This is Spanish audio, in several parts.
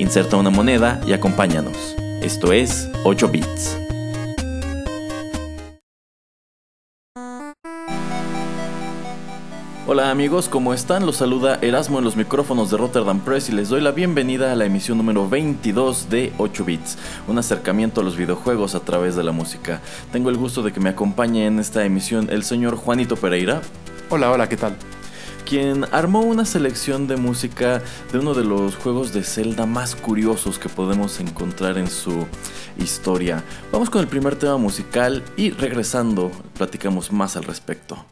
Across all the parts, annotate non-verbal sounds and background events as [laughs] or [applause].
Inserta una moneda y acompáñanos. Esto es 8 bits. Hola amigos, ¿cómo están? Los saluda Erasmo en los micrófonos de Rotterdam Press y les doy la bienvenida a la emisión número 22 de 8 bits, un acercamiento a los videojuegos a través de la música. Tengo el gusto de que me acompañe en esta emisión el señor Juanito Pereira. Hola, hola, ¿qué tal? Quien armó una selección de música de uno de los juegos de Zelda más curiosos que podemos encontrar en su historia. Vamos con el primer tema musical y regresando platicamos más al respecto.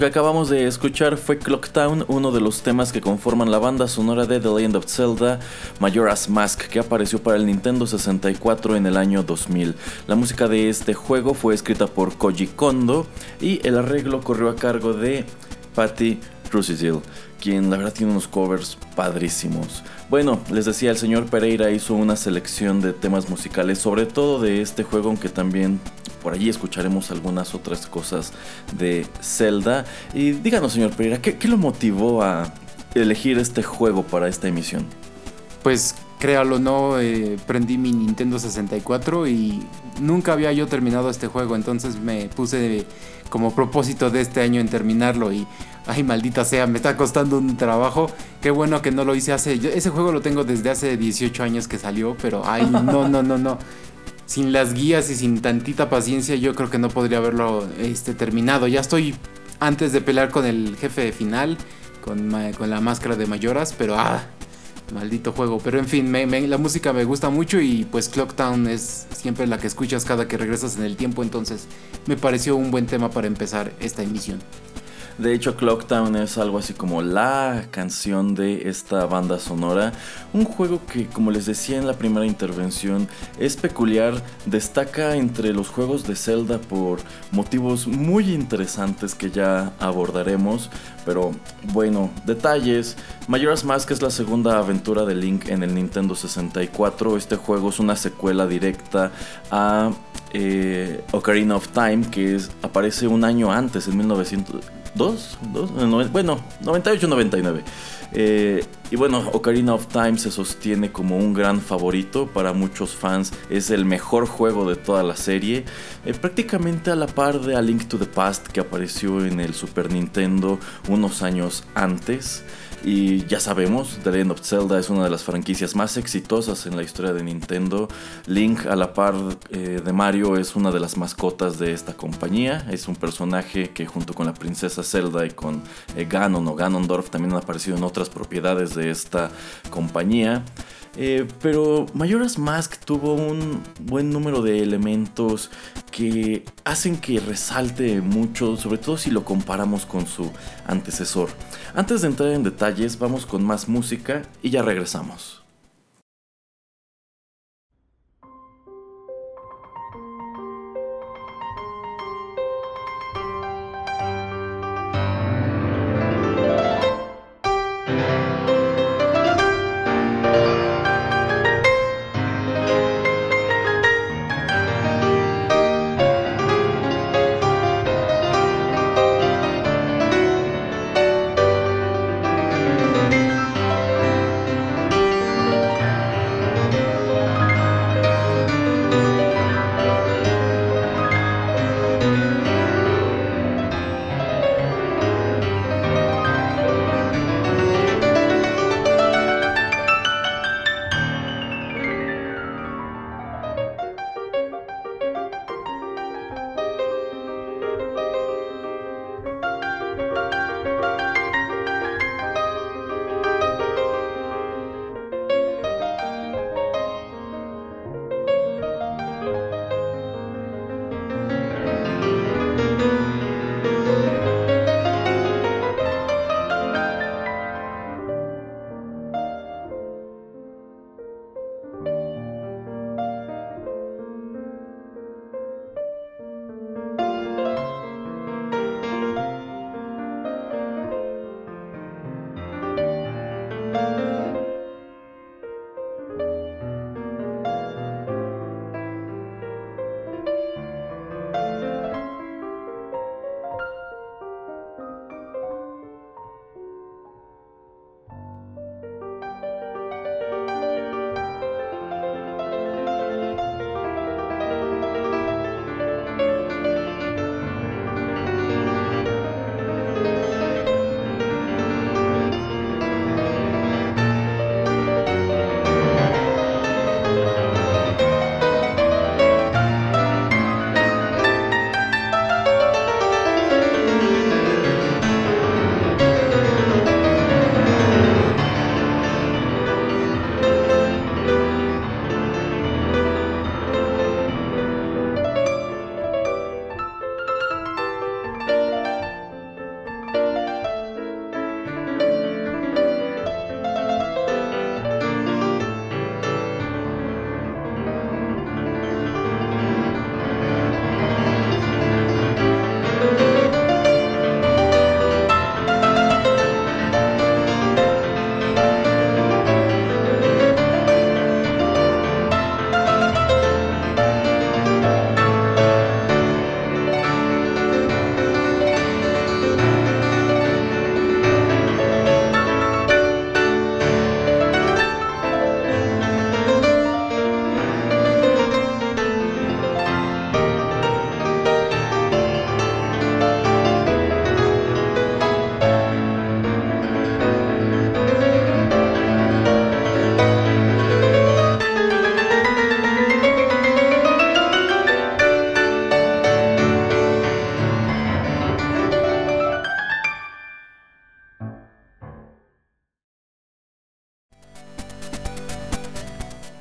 Que acabamos de escuchar fue Clocktown, uno de los temas que conforman la banda sonora de The Legend of Zelda Majora's Mask, que apareció para el Nintendo 64 en el año 2000. La música de este juego fue escrita por Koji Kondo y el arreglo corrió a cargo de Patty Rusisil, quien la verdad tiene unos covers padrísimos. Bueno, les decía, el señor Pereira hizo una selección de temas musicales, sobre todo de este juego, aunque también por allí escucharemos algunas otras cosas de Zelda. Y díganos, señor Pereira, ¿qué, lo motivó a elegir este juego para esta emisión? Pues créalo no, eh, prendí mi Nintendo 64 y nunca había yo terminado este juego, entonces me puse como propósito de este año en terminarlo y ay maldita sea, me está costando un trabajo. Qué bueno que no lo hice hace, ese juego lo tengo desde hace 18 años que salió, pero ay no, no, no, no sin las guías y sin tantita paciencia yo creo que no podría haberlo este, terminado. Ya estoy antes de pelear con el jefe final, con, con la máscara de Mayoras, pero ah, maldito juego. Pero en fin, la música me gusta mucho y pues Clocktown es siempre la que escuchas cada que regresas en el tiempo, entonces me pareció un buen tema para empezar esta emisión. De hecho, Clocktown es algo así como la canción de esta banda sonora. Un juego que, como les decía en la primera intervención, es peculiar, destaca entre los juegos de Zelda por motivos muy interesantes que ya abordaremos. Pero bueno, detalles. Majora's Mask es la segunda aventura de Link en el Nintendo 64. Este juego es una secuela directa a eh, Ocarina of Time, que aparece un año antes, en 1900. ¿Dos? ¿Dos? bueno, 98-99. Eh, y bueno, Ocarina of Time se sostiene como un gran favorito para muchos fans. Es el mejor juego de toda la serie. Eh, prácticamente a la par de A Link to the Past que apareció en el Super Nintendo unos años antes. Y ya sabemos, The Legend of Zelda es una de las franquicias más exitosas en la historia de Nintendo. Link, a la par eh, de Mario, es una de las mascotas de esta compañía. Es un personaje que junto con la princesa Zelda y con eh, Ganon o Ganondorf también han aparecido en otras propiedades de esta compañía. Eh, pero Majora's Mask tuvo un buen número de elementos que hacen que resalte mucho, sobre todo si lo comparamos con su antecesor. Antes de entrar en detalles, vamos con más música y ya regresamos.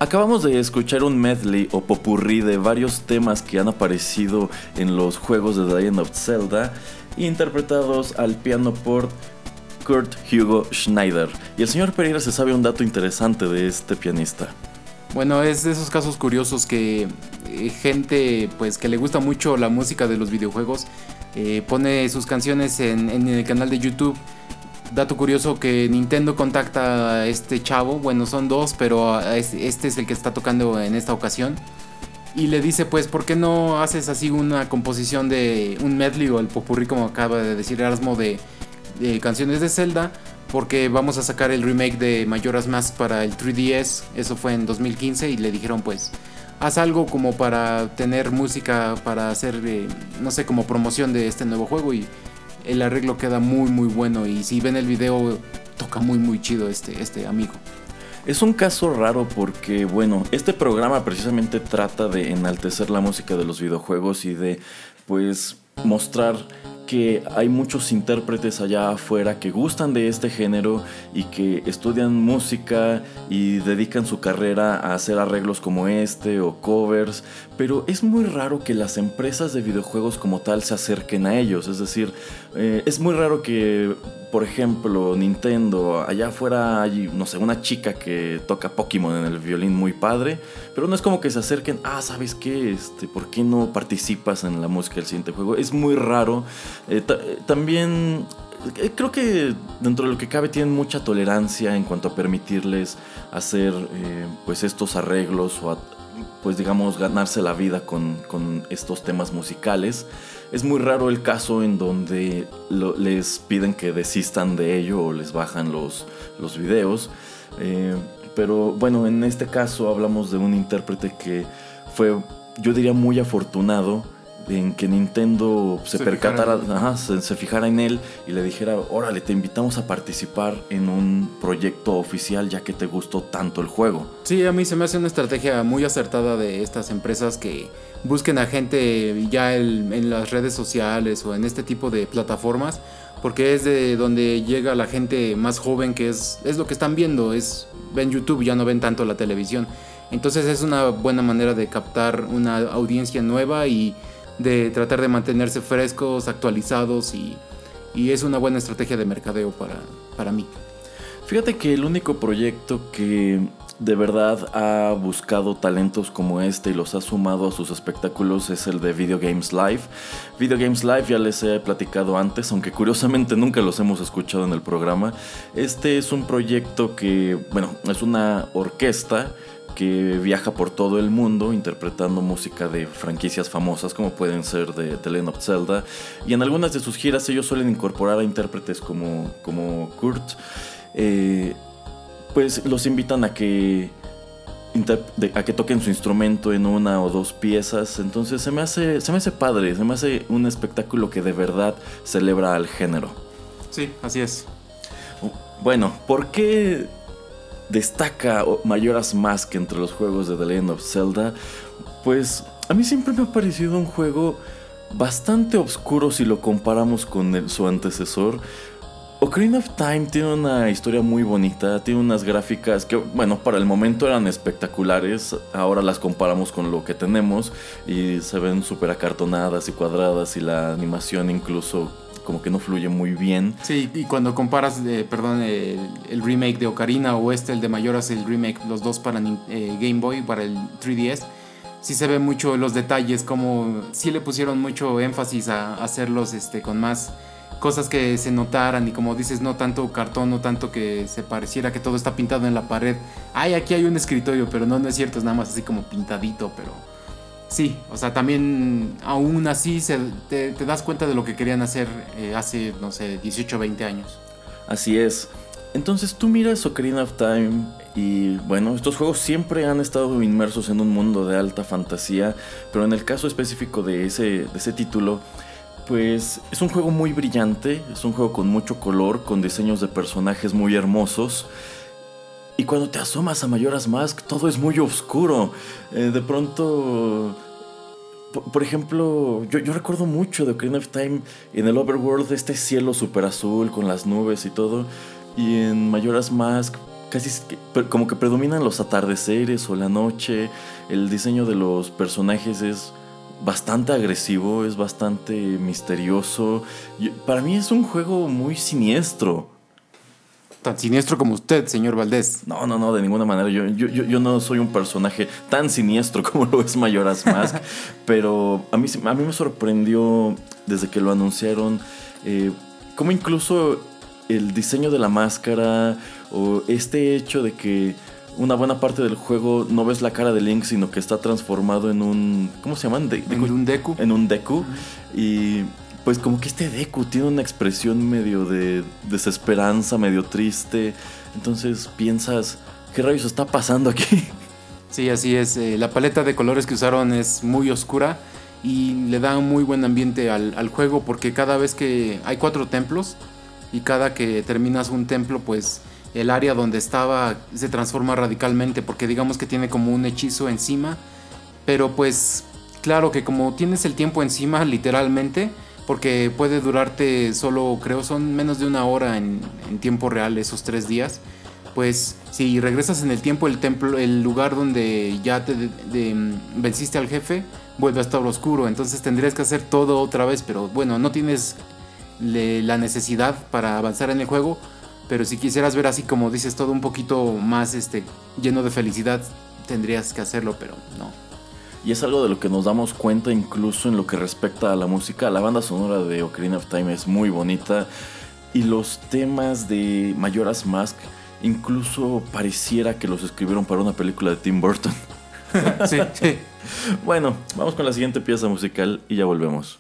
Acabamos de escuchar un medley o popurrí de varios temas que han aparecido en los juegos de The Legend of Zelda interpretados al piano por Kurt Hugo Schneider. Y el señor Pereira se sabe un dato interesante de este pianista. Bueno, es de esos casos curiosos que eh, gente pues que le gusta mucho la música de los videojuegos eh, pone sus canciones en, el canal de YouTube. Dato curioso que Nintendo contacta a este chavo, bueno son dos, pero este es el que está tocando en esta ocasión. Y le dice pues, ¿por qué no haces así una composición de un medley o el popurrí como acaba de decir Erasmo de, canciones de Zelda? porque vamos a sacar el remake de Majora's Mask para el 3DS, eso fue en 2015 y le dijeron pues haz algo como para tener música para hacer eh, no sé como promoción de este nuevo juego y el arreglo queda muy muy bueno y si ven el video toca muy muy chido este este amigo. Es un caso raro porque, bueno, este programa precisamente trata de enaltecer la música de los videojuegos y de, pues, mostrar que hay muchos intérpretes allá afuera que gustan de este género y que estudian música y dedican su carrera a hacer arreglos como este o covers, pero es muy raro que las empresas de videojuegos como tal se acerquen a ellos, es decir, eh, es muy raro que, por ejemplo, Nintendo, allá afuera hay, no sé, una chica que toca Pokémon en el violín muy padre, pero no es como que se acerquen, ah, ¿sabes qué? Este, ¿Por qué no participas en la música del siguiente juego? Es muy raro. Eh, eh, también creo que dentro de lo que cabe tienen mucha tolerancia en cuanto a permitirles hacer pues estos arreglos o pues digamos ganarse la vida con, con estos temas musicales. Es muy raro el caso en donde les piden que desistan de ello o les bajan los, los videos. Eh, pero bueno, en este caso hablamos de un intérprete que fue, yo diría, muy afortunado en que Nintendo se, percatara, se, fijara en él y le dijera, órale, te invitamos a participar en un proyecto oficial ya que te gustó tanto el juego. Sí, a mí se me hace una estrategia muy acertada de estas empresas que busquen a gente ya en las redes sociales o en este tipo de plataformas porque es de donde llega la gente más joven que es, es lo que están viendo, es ven YouTube, ya no ven tanto la televisión. Entonces es una buena manera de captar una audiencia nueva y de tratar de mantenerse frescos, actualizados y, es una buena estrategia de mercadeo para, para mí. Fíjate que el único proyecto que de verdad ha buscado talentos como este y los ha sumado a sus espectáculos es el de Video Games Live. Video Games Live ya les he platicado antes, aunque curiosamente nunca los hemos escuchado en el programa. Este es un proyecto que, bueno, es una orquesta que viaja por todo el mundo interpretando música de franquicias famosas como pueden ser de The Legend of Zelda. Y en algunas de sus giras ellos suelen incorporar a intérpretes como, como Kurt. Eh, pues los invitan a que a que toquen su instrumento en una o dos piezas. Entonces se me hace se me hace padre se me hace un espectáculo que de verdad celebra al género. Sí así es. Bueno por qué destaca Mayoras Mask entre los juegos de The Legend of Zelda, pues a mí siempre me ha parecido un juego bastante oscuro si lo comparamos con su antecesor. Ocarina of Time tiene una historia muy bonita, tiene unas gráficas que, bueno, para el momento eran espectaculares, ahora las comparamos con lo que tenemos y se ven súper acartonadas y cuadradas y la animación incluso como que no fluye muy bien. Sí, y cuando comparas, eh, perdón, el, remake de Ocarina o este, el de Mayoras, el remake, los dos para eh, Game Boy, para el 3DS, sí se ve mucho los detalles, como sí le pusieron mucho énfasis a, hacerlos este, con más cosas que se notaran y como dices, no tanto cartón, no tanto que se pareciera que todo está pintado en la pared. Ay, aquí hay un escritorio, pero no, no es cierto, es nada más así como pintadito, pero Sí, o sea, también aún así se, te, das cuenta de lo que querían hacer eh, hace, no sé, 18 o 20 años. Así es. Entonces tú miras Ocarina of Time y bueno, estos juegos siempre han estado inmersos en un mundo de alta fantasía, pero en el caso específico de ese, de ese título, pues es un juego muy brillante, es un juego con mucho color, con diseños de personajes muy hermosos. Y cuando te asomas a Mayoras Mask, todo es muy oscuro. Eh, de pronto. Por, ejemplo, yo, recuerdo mucho de Ocarina of Time en el Overworld, este cielo super azul con las nubes y todo. Y en Mayoras Mask, casi como que predominan los atardeceres o la noche. El diseño de los personajes es bastante agresivo, es bastante misterioso. para mí es un juego muy siniestro. Tan siniestro como usted, señor Valdés. No, no, no, de ninguna manera. Yo, yo, yo no soy un personaje tan siniestro [laughs] como lo es Mayoras Mask. [laughs] pero a mí, a mí me sorprendió desde que lo anunciaron. Eh, como incluso el diseño de la máscara o este hecho de que una buena parte del juego no ves la cara de Link, sino que está transformado en un. ¿Cómo se llaman? en un Deku. En un Deku. Y pues como que este Deku tiene una expresión medio de desesperanza, medio triste. Entonces piensas, ¿qué rayos está pasando aquí? [laughs] Sí, así es. Eh, la paleta de colores que usaron es muy oscura y le da un muy buen ambiente al, al juego porque cada vez que hay cuatro templos y cada que terminas un templo pues el área donde estaba se transforma radicalmente porque digamos que tiene como un hechizo encima, pero pues claro que como tienes el tiempo encima literalmente, porque puede durarte solo creo son menos de una hora en, tiempo real esos tres días, pues si regresas en el tiempo el templo, el lugar donde ya te venciste al jefe vuelve a estar oscuro, entonces tendrías que hacer todo otra vez, pero bueno, no tienes la necesidad para avanzar en el juego. Pero si quisieras ver así como dices todo un poquito más este lleno de felicidad, tendrías que hacerlo, pero no. Y es algo de lo que nos damos cuenta incluso en lo que respecta a la música. La banda sonora de Ocarina of Time es muy bonita y los temas de Mayoras Mask incluso pareciera que los escribieron para una película de Tim Burton. sí, sí. [laughs] Bueno, vamos con la siguiente pieza musical y ya volvemos.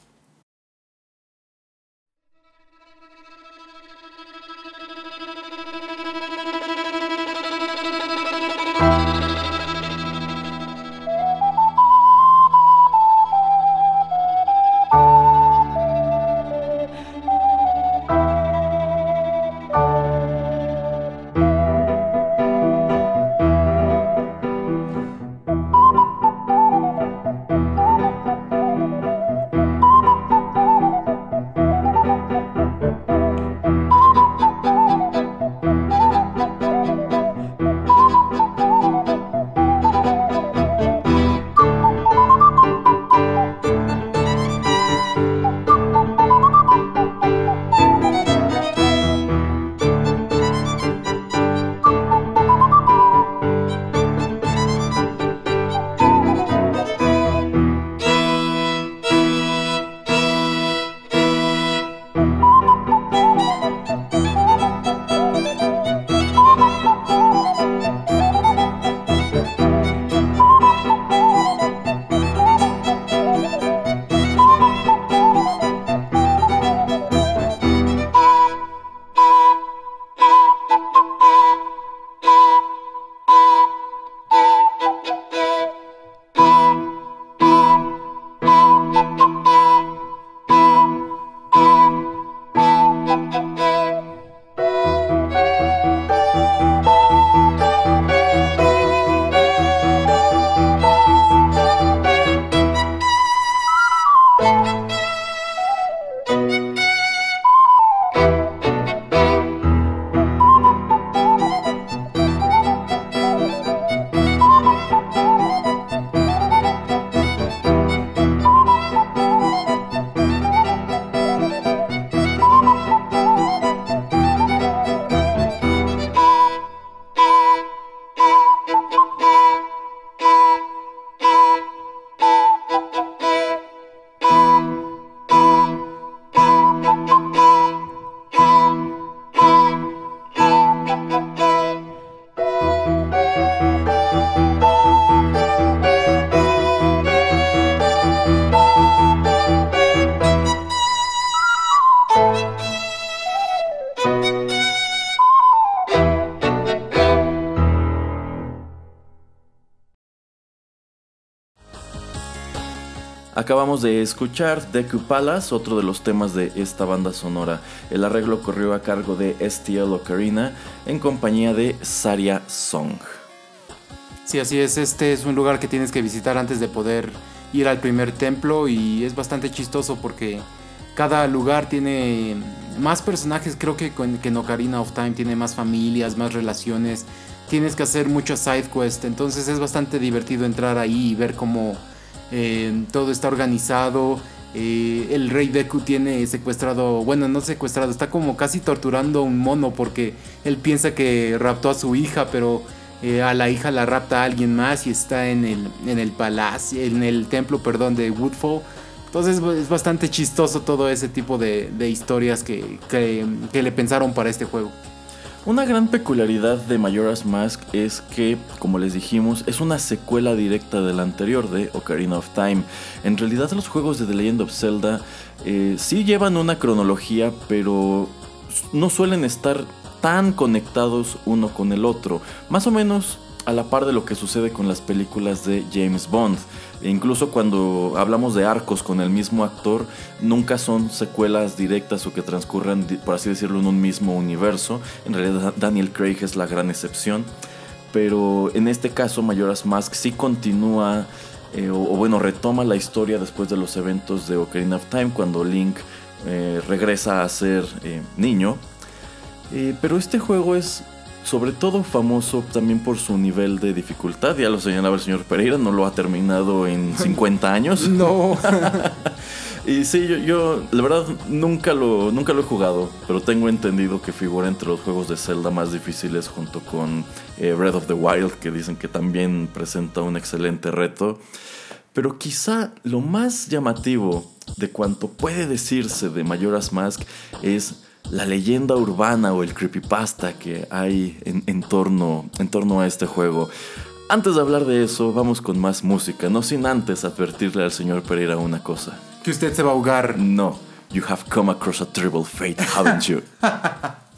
Acabamos de escuchar Deku Palace, otro de los temas de esta banda sonora. El arreglo corrió a cargo de STL Ocarina en compañía de Saria Song. Sí, así es. Este es un lugar que tienes que visitar antes de poder ir al primer templo y es bastante chistoso porque cada lugar tiene más personajes. Creo que, que en Ocarina of Time tiene más familias, más relaciones. Tienes que hacer muchas side quests, entonces es bastante divertido entrar ahí y ver cómo eh, todo está organizado. Eh, el rey Deku tiene secuestrado, bueno, no secuestrado, está como casi torturando a un mono porque él piensa que raptó a su hija, pero eh, a la hija la rapta a alguien más y está en el, en el palacio, en el templo, perdón, de Woodfall. Entonces es bastante chistoso todo ese tipo de, historias que, que le pensaron para este juego. Una gran peculiaridad de Majora's Mask es que, como les dijimos, es una secuela directa del anterior de Ocarina of Time. En realidad los juegos de The Legend of Zelda eh, sí llevan una cronología, pero no suelen estar tan conectados uno con el otro. Más o menos a la par de lo que sucede con las películas de James Bond. Incluso cuando hablamos de arcos con el mismo actor, nunca son secuelas directas o que transcurran, por así decirlo, en un mismo universo. En realidad Daniel Craig es la gran excepción. Pero en este caso Majora's Mask sí continúa, eh, o, bueno, retoma la historia después de los eventos de Ocarina of Time, cuando Link eh, regresa a ser eh, niño. pero este juego es sobre todo famoso también por su nivel de dificultad. Ya lo señalaba el señor Pereira, no lo ha terminado en [laughs] 50 años. No. [laughs] y sí, yo, yo, la verdad nunca lo, nunca lo he jugado, pero tengo entendido que figura entre los juegos de Zelda más difíciles junto con eh, Breath of the Wild, que dicen que también presenta un excelente reto. Pero quizá lo más llamativo de cuanto puede decirse de Majora's Mask es la leyenda urbana o el creepypasta que hay en, torno, en torno a este juego. Antes de hablar de eso, vamos con más música, no sin antes advertirle al señor Pereira una cosa. Que usted se va a ahogar. No, you have come across a terrible fate, haven't you? [laughs]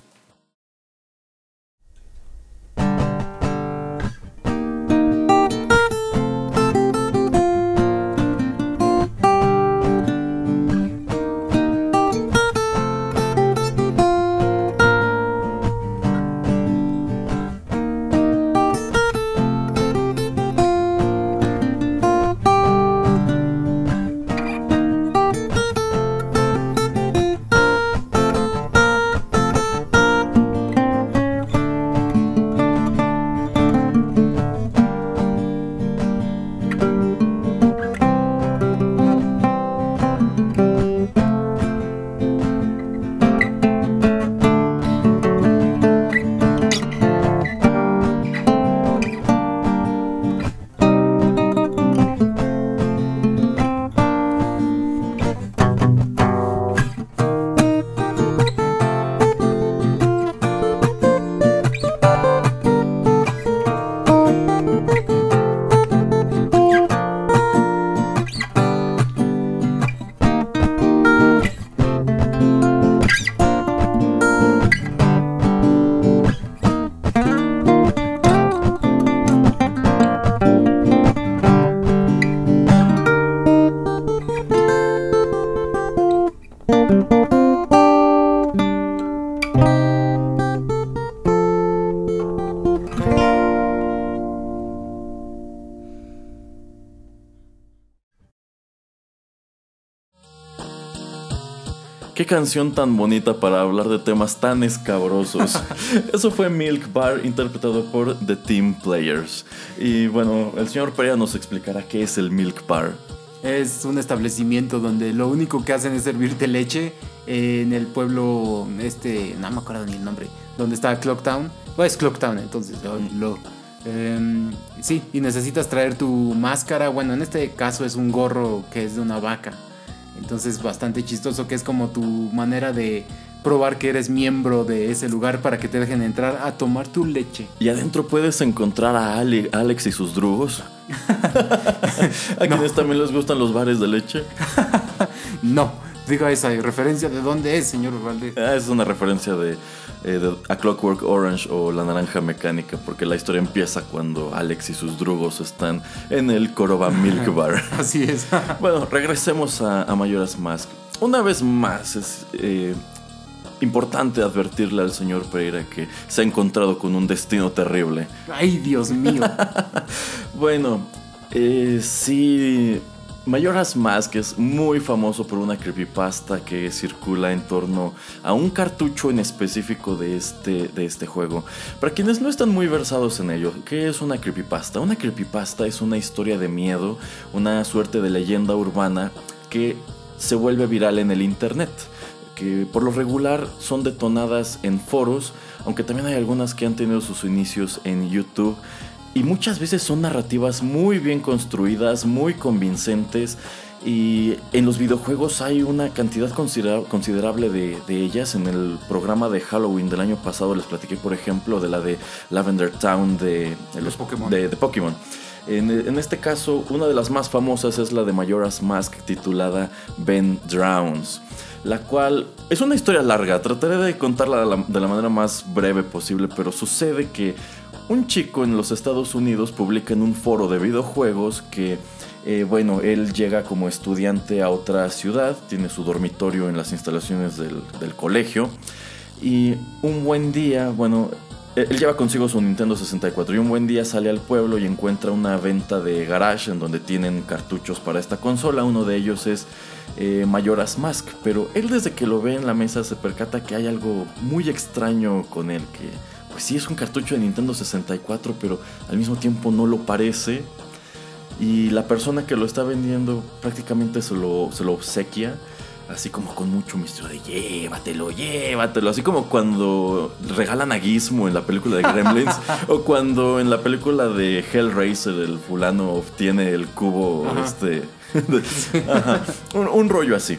canción tan bonita para hablar de temas tan escabrosos. [laughs] Eso fue Milk Bar interpretado por The Team Players. Y bueno, el señor Perea nos explicará qué es el Milk Bar. Es un establecimiento donde lo único que hacen es servirte leche en el pueblo, este, no me acuerdo ni el nombre, donde está Clocktown. O es Clocktown, entonces lo, em, sí, y necesitas traer tu máscara. Bueno, en este caso es un gorro que es de una vaca. Entonces bastante chistoso que es como tu manera de probar que eres miembro de ese lugar para que te dejen entrar a tomar tu leche. Y adentro puedes encontrar a Alex y sus drugos. [laughs] ¿A quienes también les gustan los bares de leche? [laughs] no, diga esa referencia de dónde es, señor Valdez. Ah, es una referencia de eh, A Clockwork Orange o La Naranja Mecánica, porque la historia empieza cuando Alex y sus drugos están en el Coroba Milk [laughs] Bar. Así es. [laughs] bueno, regresemos a, a, Majora's Mask. Una vez más, es eh, importante advertirle al señor Pereira que se ha encontrado con un destino terrible. ¡Ay, Dios mío! [laughs] bueno, eh, sí Majora's Mask es muy famoso por una creepypasta que circula en torno a un cartucho en específico de este, de este juego. Para quienes no están muy versados en ello, ¿qué es una creepypasta? Una creepypasta es una historia de miedo, una suerte de leyenda urbana que se vuelve viral en el internet, que por lo regular son detonadas en foros, aunque también hay algunas que han tenido sus inicios en YouTube y muchas veces son narrativas muy bien construidas, muy convincentes. Y en los videojuegos hay una cantidad considerable de, ellas. En el programa de Halloween del año pasado les platiqué, por ejemplo, de la de Lavender Town de, los, Pokémon. De, Pokémon. En, en, este caso, una de las más famosas es la de Majora's Mask titulada Ben Drowns, la cual es una historia larga. Trataré de contarla de la manera más breve posible, pero sucede que un chico en los Estados Unidos publica en un foro de videojuegos que, eh, bueno, él llega como estudiante a otra ciudad, tiene su dormitorio en las instalaciones del, colegio y un buen día, bueno, él lleva consigo su Nintendo 64 y un buen día sale al pueblo y encuentra una venta de garage en donde tienen cartuchos para esta consola. Uno de ellos es eh, Majora's Mask, pero él desde que lo ve en la mesa se percata que hay algo muy extraño con él, que pues sí es un cartucho de Nintendo 64, pero al mismo tiempo no lo parece. Y la persona que lo está vendiendo prácticamente se lo, se lo obsequia, así como con mucho misterio de llévatelo, llévatelo. Así como cuando regalan a Gizmo en la película de Gremlins, [laughs] o cuando en la película de Hellraiser el fulano obtiene el cubo, este. [laughs] un rollo así.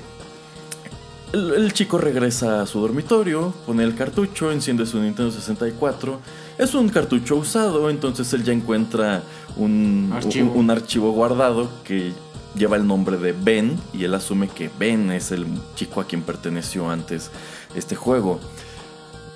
El, chico regresa a su dormitorio, pone el cartucho, enciende su Nintendo 64. Es un cartucho usado, entonces él ya encuentra un archivo. guardado que lleva el nombre de Ben y él asume que Ben es el chico a quien perteneció antes este juego.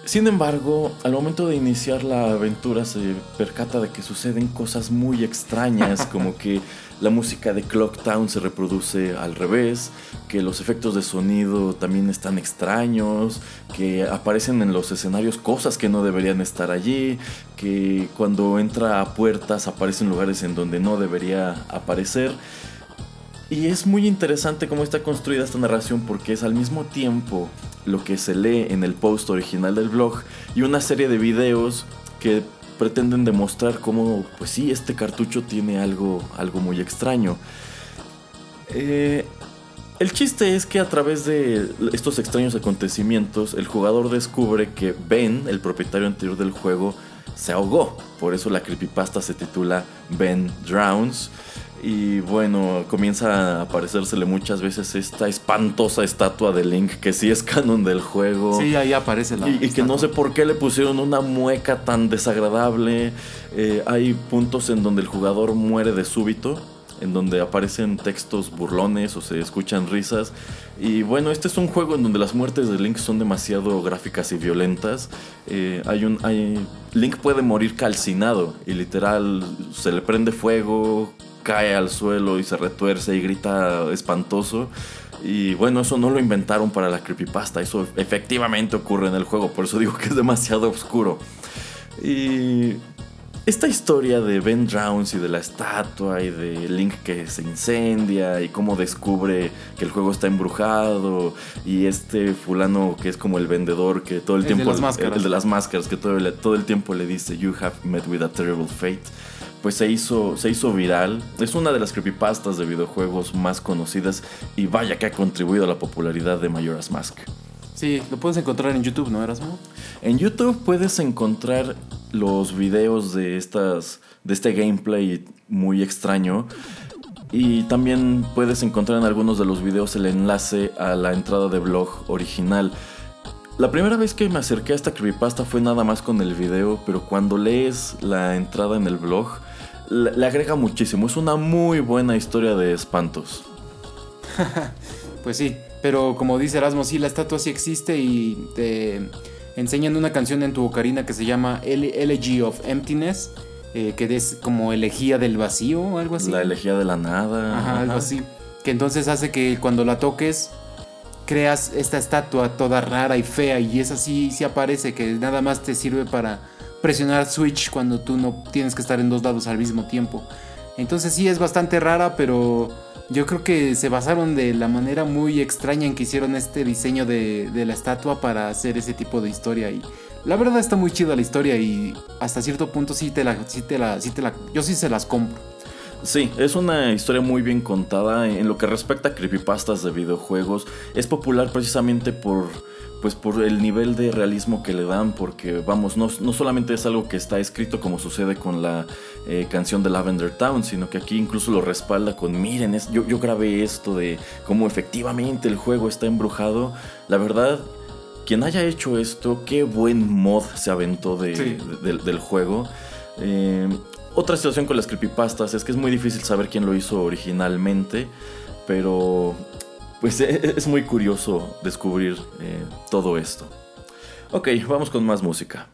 Sin embargo, al momento de iniciar la aventura se percata de que suceden cosas muy extrañas, como que [laughs] la música de Clock Town se reproduce al revés, que los efectos de sonido también están extraños, que aparecen en los escenarios cosas que no deberían estar allí, que cuando entra a puertas aparecen lugares en donde no debería aparecer. Y es muy interesante cómo está construida esta narración porque es al mismo tiempo lo que se lee en el post original del blog y una serie de videos que pretenden demostrar cómo, pues sí, este cartucho tiene algo, algo muy extraño. Eh, el chiste es que a través de estos extraños acontecimientos, el jugador descubre que Ben, el propietario anterior del juego, se ahogó. Por eso la creepypasta se titula Ben Drowns. Y bueno, comienza a aparecérsele muchas veces esta espantosa estatua de Link que sí es canon del juego. Sí, ahí aparece la. Y, y que no sé por qué le pusieron una mueca tan desagradable. Eh, hay puntos en donde el jugador muere de súbito en donde aparecen textos burlones o se escuchan risas. Y bueno, este es un juego en donde las muertes de Link son demasiado gráficas y violentas. Eh, hay un, hay, Link puede morir calcinado y literal se le prende fuego, cae al suelo y se retuerce y grita espantoso. Y bueno, eso no lo inventaron para la creepypasta, eso efectivamente ocurre en el juego, por eso digo que es demasiado oscuro. Y esta historia de Ben Drowns y de la estatua y de Link que se incendia y cómo descubre que el juego está embrujado y este fulano que es como el vendedor que todo el, tiempo de las el, de las máscaras que todo el, todo el tiempo le dice you have met with a terrible fate pues se hizo, se hizo viral. Es una de las creepypastas de videojuegos más conocidas y vaya que ha contribuido a la popularidad de Majora's Mask. Sí, lo puedes encontrar en YouTube, ¿no, Erasmo? En YouTube puedes encontrar los videos de estas de este gameplay muy extraño y también puedes encontrar en algunos de los videos el enlace a la entrada de blog original. La primera vez que me acerqué a esta creepypasta fue nada más con el video, pero cuando lees la entrada en el blog, le, agrega muchísimo. Es una muy buena historia de espantos. [laughs] pues sí, pero como dice Erasmo, sí, la estatua sí existe y te enseñan una canción en tu ocarina que se llama Elegy of Emptiness, eh, que es como elegía del vacío o algo así. La elegía de la nada. Ajá, algo así. Que entonces hace que cuando la toques creas esta estatua toda rara y fea y es así, sí aparece, que nada más te sirve para presionar switch cuando tú no tienes que estar en dos lados al mismo tiempo. Entonces sí es bastante rara, pero yo creo que se basaron de la manera muy extraña en que hicieron este diseño de, la estatua para hacer ese tipo de historia. Y la verdad está muy chida la historia y hasta cierto punto sí te la, sí te la, sí te la, yo sí se las compro. Sí, es una historia muy bien contada. En lo que respecta a creepypastas de videojuegos, es popular precisamente por pues por el nivel de realismo que le dan, porque vamos, no, solamente es algo que está escrito como sucede con la eh, canción de Lavender Town, sino que aquí incluso lo respalda con, miren, es, yo, yo grabé esto de cómo efectivamente el juego está embrujado. La verdad, quien haya hecho esto, qué buen mod se aventó del juego. Eh, otra situación con las creepypastas es que es muy difícil saber quién lo hizo originalmente, pero pues es muy curioso descubrir eh, todo esto. Ok, vamos con más música.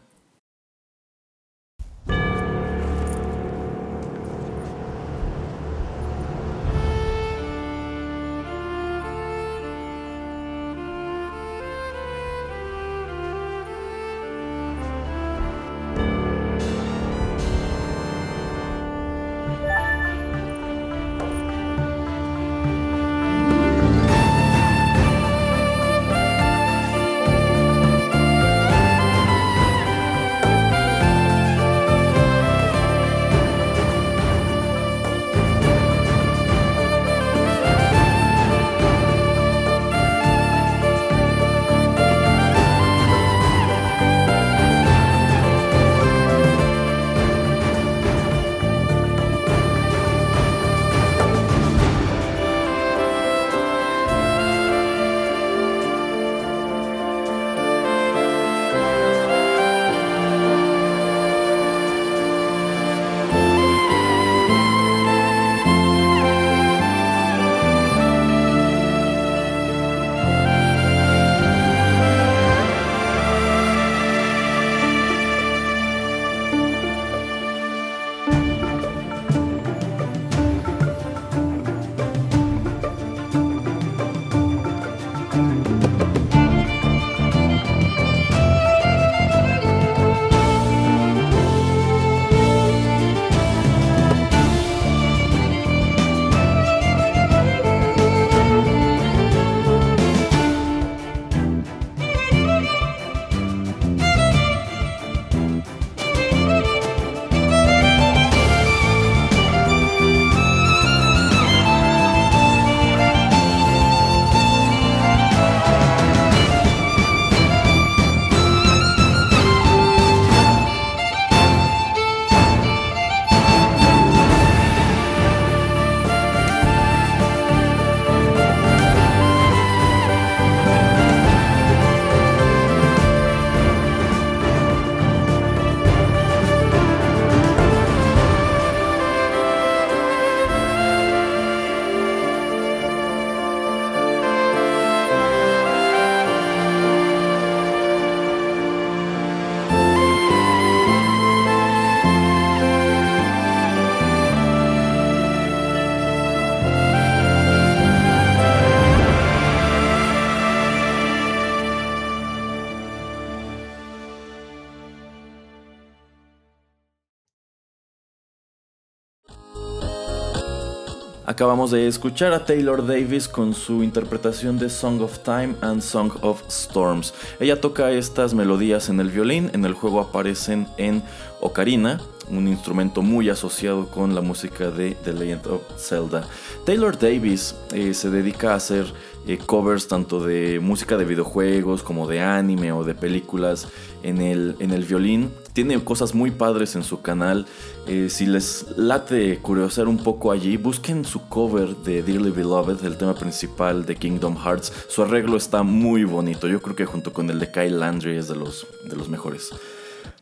Acabamos de escuchar a Taylor Davis con su interpretación de Song of Time and Song of Storms. Ella toca estas melodías en el violín, en el juego aparecen en ocarina, un instrumento muy asociado con la música de The Legend of Zelda. Taylor Davis eh, se dedica a hacer eh, covers tanto de música de videojuegos como de anime o de películas en el, en el violín. Tiene cosas muy padres en su canal. Eh, si les late curiosear un poco allí, busquen su cover de Dearly Beloved, el tema principal de Kingdom Hearts. Su arreglo está muy bonito. Yo creo que junto con el de Kyle Landry es de los, de los mejores.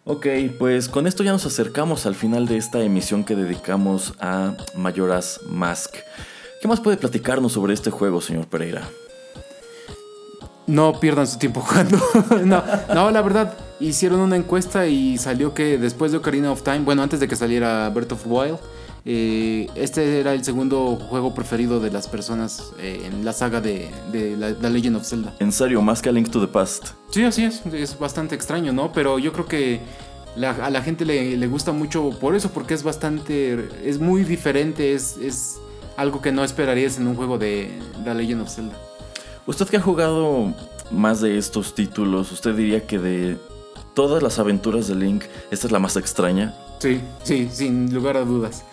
Ok, pues con esto ya nos acercamos al final de esta emisión que dedicamos a Mayoras Mask. ¿Qué más puede platicarnos sobre este juego, señor Pereira? No pierdan su tiempo [laughs] jugando. no, no, la verdad, hicieron una encuesta y salió que después de Ocarina of Time, bueno, antes de que saliera Breath of Wild, eh, este era el segundo juego preferido de las personas eh, en la saga de, la, Legend of Zelda. ¿En serio? ¿Más que A Link to the Past? Sí, así es. Es bastante extraño, ¿no? Pero yo creo que a la gente le, gusta mucho por eso, porque es bastante, es muy diferente, es, es algo que no esperarías en un juego de The Legend of Zelda. Usted que ha jugado más de estos títulos, ¿usted diría que de todas las aventuras de Link, esta es la más extraña? Sí, sí, sin lugar a dudas.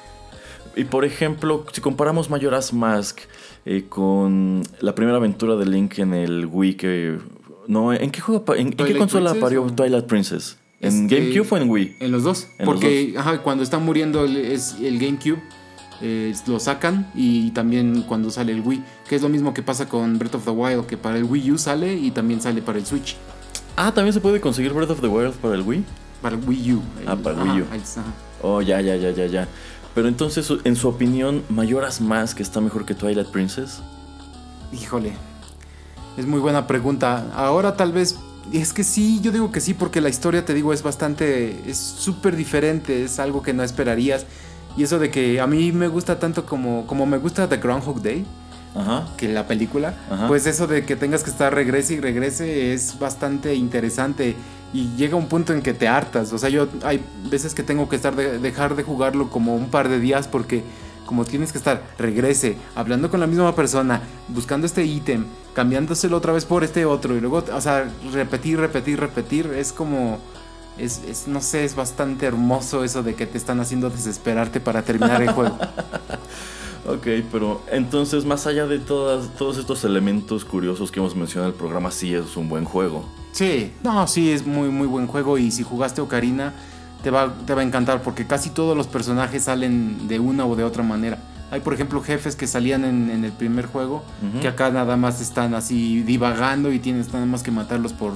Y por ejemplo, si comparamos Majora's Mask eh, con la primera aventura de Link en el Wii, que no, ¿en qué juego, en, qué consola parió Twilight Princess? ¿En este, GameCube o en Wii? En los dos. porque cuando está muriendo el, es el GameCube, eh, lo sacan y también cuando sale el Wii. Que es lo mismo que pasa con Breath of the Wild, que para el Wii U sale y también sale para el Switch. Ah, también se puede conseguir Breath of the Wild para el Wii. Para el Wii U. ah, para el Wii U. Oh, ya, ya, ya, ya, ya. Pero entonces, en su opinión, ¿Mayoras más que está mejor que Twilight Princess? Híjole. Es muy buena pregunta. Ahora tal vez es que sí, yo digo que sí, porque la historia, te digo, es bastante, es súper diferente, es algo que no esperarías. Y eso de que a mí me gusta tanto como, como me gusta The Groundhog Day, que la película, pues eso de que tengas que estar regrese y regrese es bastante interesante. Y llega un punto en que te hartas. O sea, yo hay veces que tengo que estar dejar de jugarlo como un par de días porque como tienes que estar, regrese, hablando con la misma persona, buscando este ítem, cambiándoselo otra vez por este otro, y luego, o sea, repetir, repetir, repetir, es como, es, no sé, es bastante hermoso eso de que te están haciendo desesperarte para terminar el juego. [laughs] ok, pero entonces, más allá de todas, todos estos elementos curiosos que hemos mencionado en el programa, sí es un buen juego. Sí, no, sí, es muy, muy buen juego, y si jugaste Ocarina te va, te va a encantar porque casi todos los personajes salen de una o de otra manera. Hay, por ejemplo, jefes que salían en, el primer juego, que acá nada más están así divagando y tienes nada más que matarlos por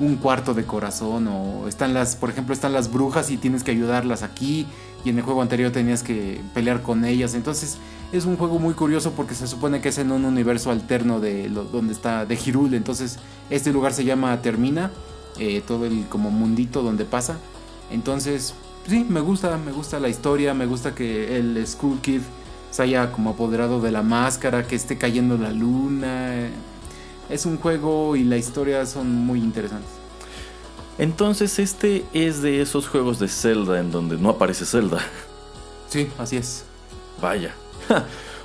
un cuarto de corazón. O están las, por ejemplo, están las brujas y tienes que ayudarlas aquí. Y en el juego anterior tenías que pelear con ellas. Entonces es un juego muy curioso porque se supone que es en un universo alterno de donde está de Hirul. Entonces este lugar se llama Termina, eh, todo el como mundito donde pasa. Entonces, sí, me gusta, me gusta la historia, me gusta que el School Kid se haya como apoderado de la máscara, que esté cayendo la luna. Es un juego y la historia son muy interesantes. Entonces, este es de esos juegos de Zelda en donde no aparece Zelda. Sí, así es. Vaya.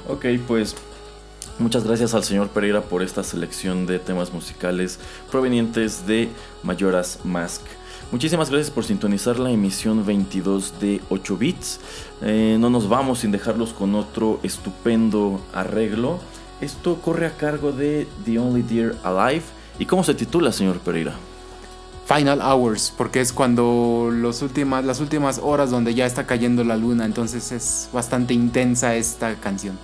ok, pues Muchas gracias al señor Pereira por esta selección de temas musicales provenientes de Mayoras Mask. Muchísimas gracias por sintonizar la emisión 22 de 8 bits. Eh, no nos vamos sin dejarlos con otro estupendo arreglo. Esto corre a cargo de The Only Deer Alive. ¿Y cómo se titula, señor Pereira? Final Hours, porque es cuando los últimas, las últimas horas donde ya está cayendo la luna, entonces es bastante intensa esta canción.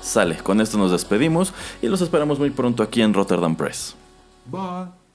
Sale, con esto nos despedimos y los esperamos muy pronto aquí en Rotterdam Press. Bye.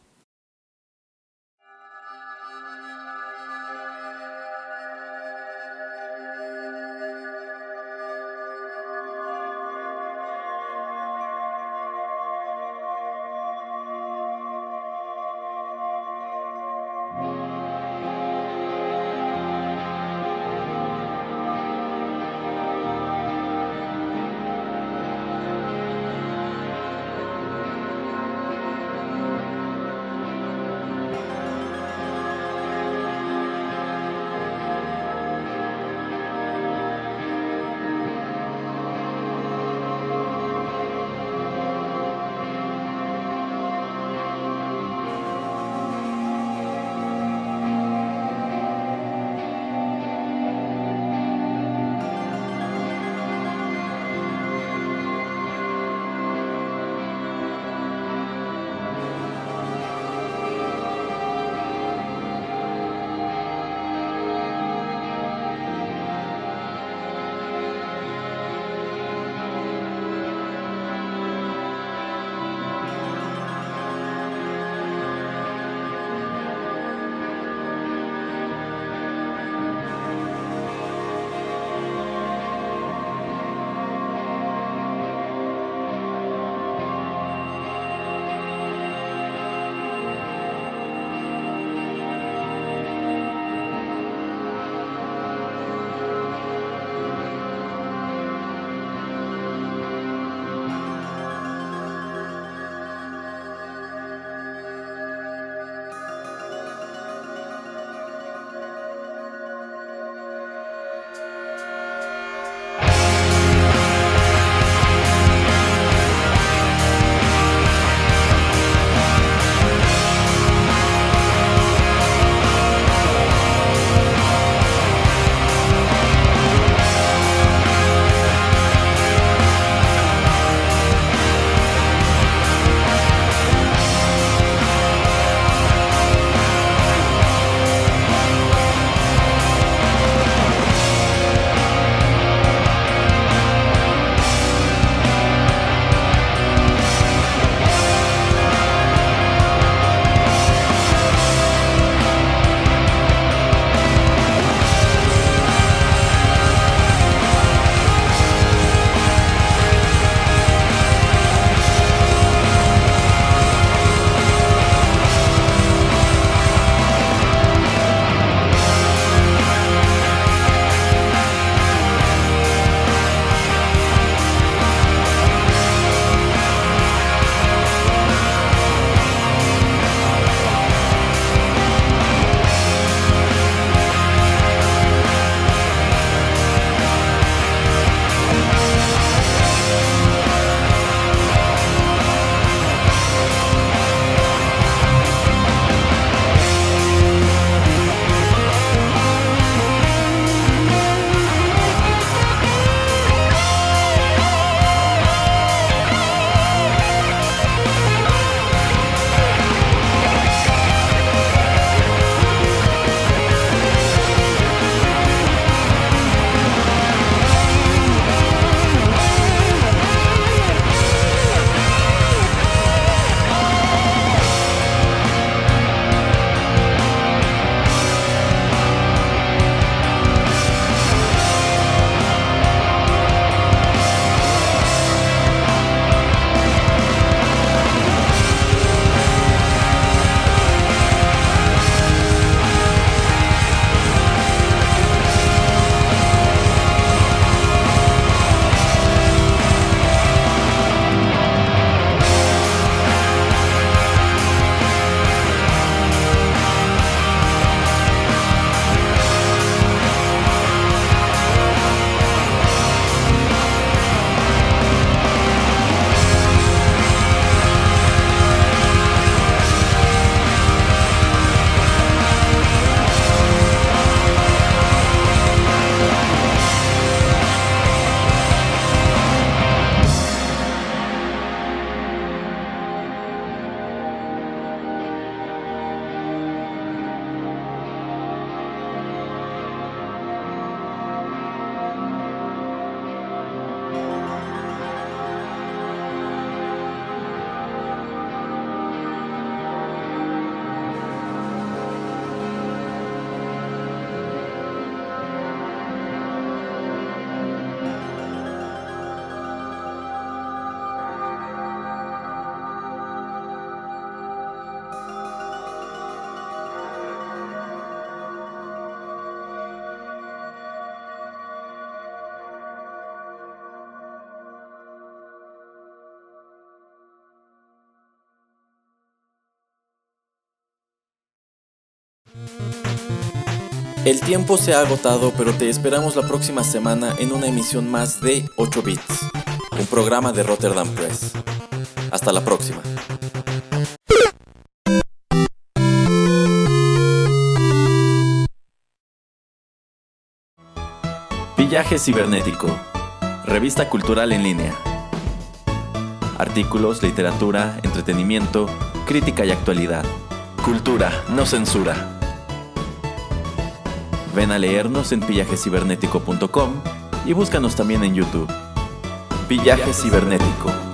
El tiempo se ha agotado, pero te esperamos la próxima semana en una emisión más de 8 Bits, un programa de Rotterdam Press. Hasta la próxima. Villaje Cibernético, revista cultural en línea. Artículos, literatura, entretenimiento, crítica y actualidad. Cultura, no censura. Ven a leernos en pillajecibernético.com y búscanos también en YouTube. Villaje Cibernético.